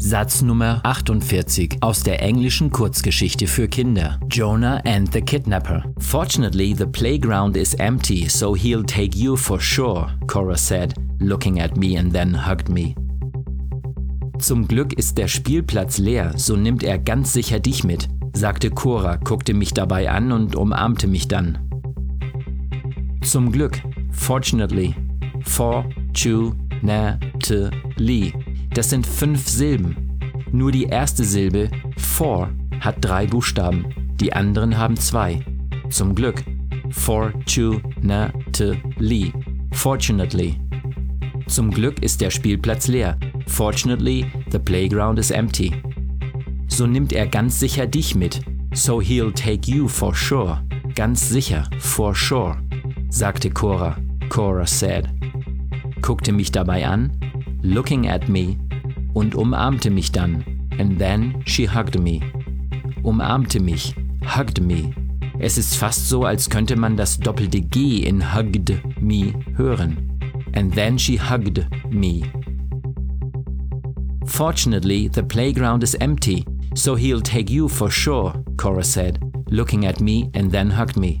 Satz Nummer 48 aus der englischen Kurzgeschichte für Kinder. Jonah and the Kidnapper. Fortunately, the playground is empty, so he'll take you for sure, Cora said, looking at me and then hugged me. Zum Glück ist der Spielplatz leer, so nimmt er ganz sicher dich mit, sagte Cora, guckte mich dabei an und umarmte mich dann. Zum Glück, fortunately, fortunately das sind fünf Silben. Nur die erste Silbe, for, hat drei Buchstaben, die anderen haben zwei. Zum Glück. Fortunately. Fortunately. Zum Glück ist der Spielplatz leer. Fortunately, the playground is empty. So nimmt er ganz sicher dich mit. So he'll take you for sure. Ganz sicher, for sure, sagte Cora. Cora said. Guckte mich dabei an looking at me, und umarmte mich dann. And then she hugged me. Umarmte mich, hugged me. Es ist fast so, als könnte man das doppelte G in hugged me hören. And then she hugged me. Fortunately, the playground is empty, so he'll take you for sure, Cora said, looking at me and then hugged me.